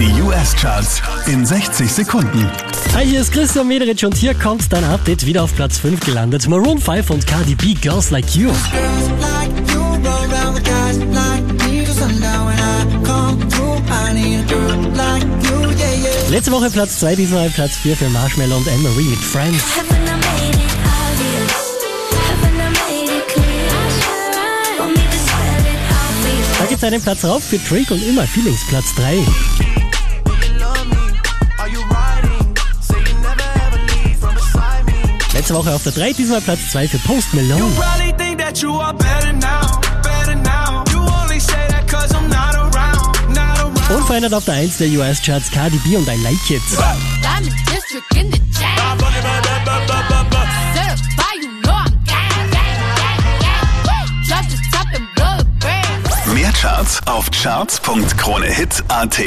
Die US-Charts in 60 Sekunden. Hi, hier ist Christian Mederich und hier kommt dein Update wieder auf Platz 5 gelandet. Maroon 5 und Cardi B, Girls Like You. Letzte Woche Platz 2, diesmal Platz 4 für Marshmallow und Anne-Marie mit Friends. Da gibt's einen Platz rauf für Drake und immer Feelings, Platz 3. Letzte Woche auf der 3, diesmal Platz 2 für Post Malone. Unverändert auf der 1 der US-Charts Cardi B und I Like It. Mehr Charts auf charts.kronehit.at.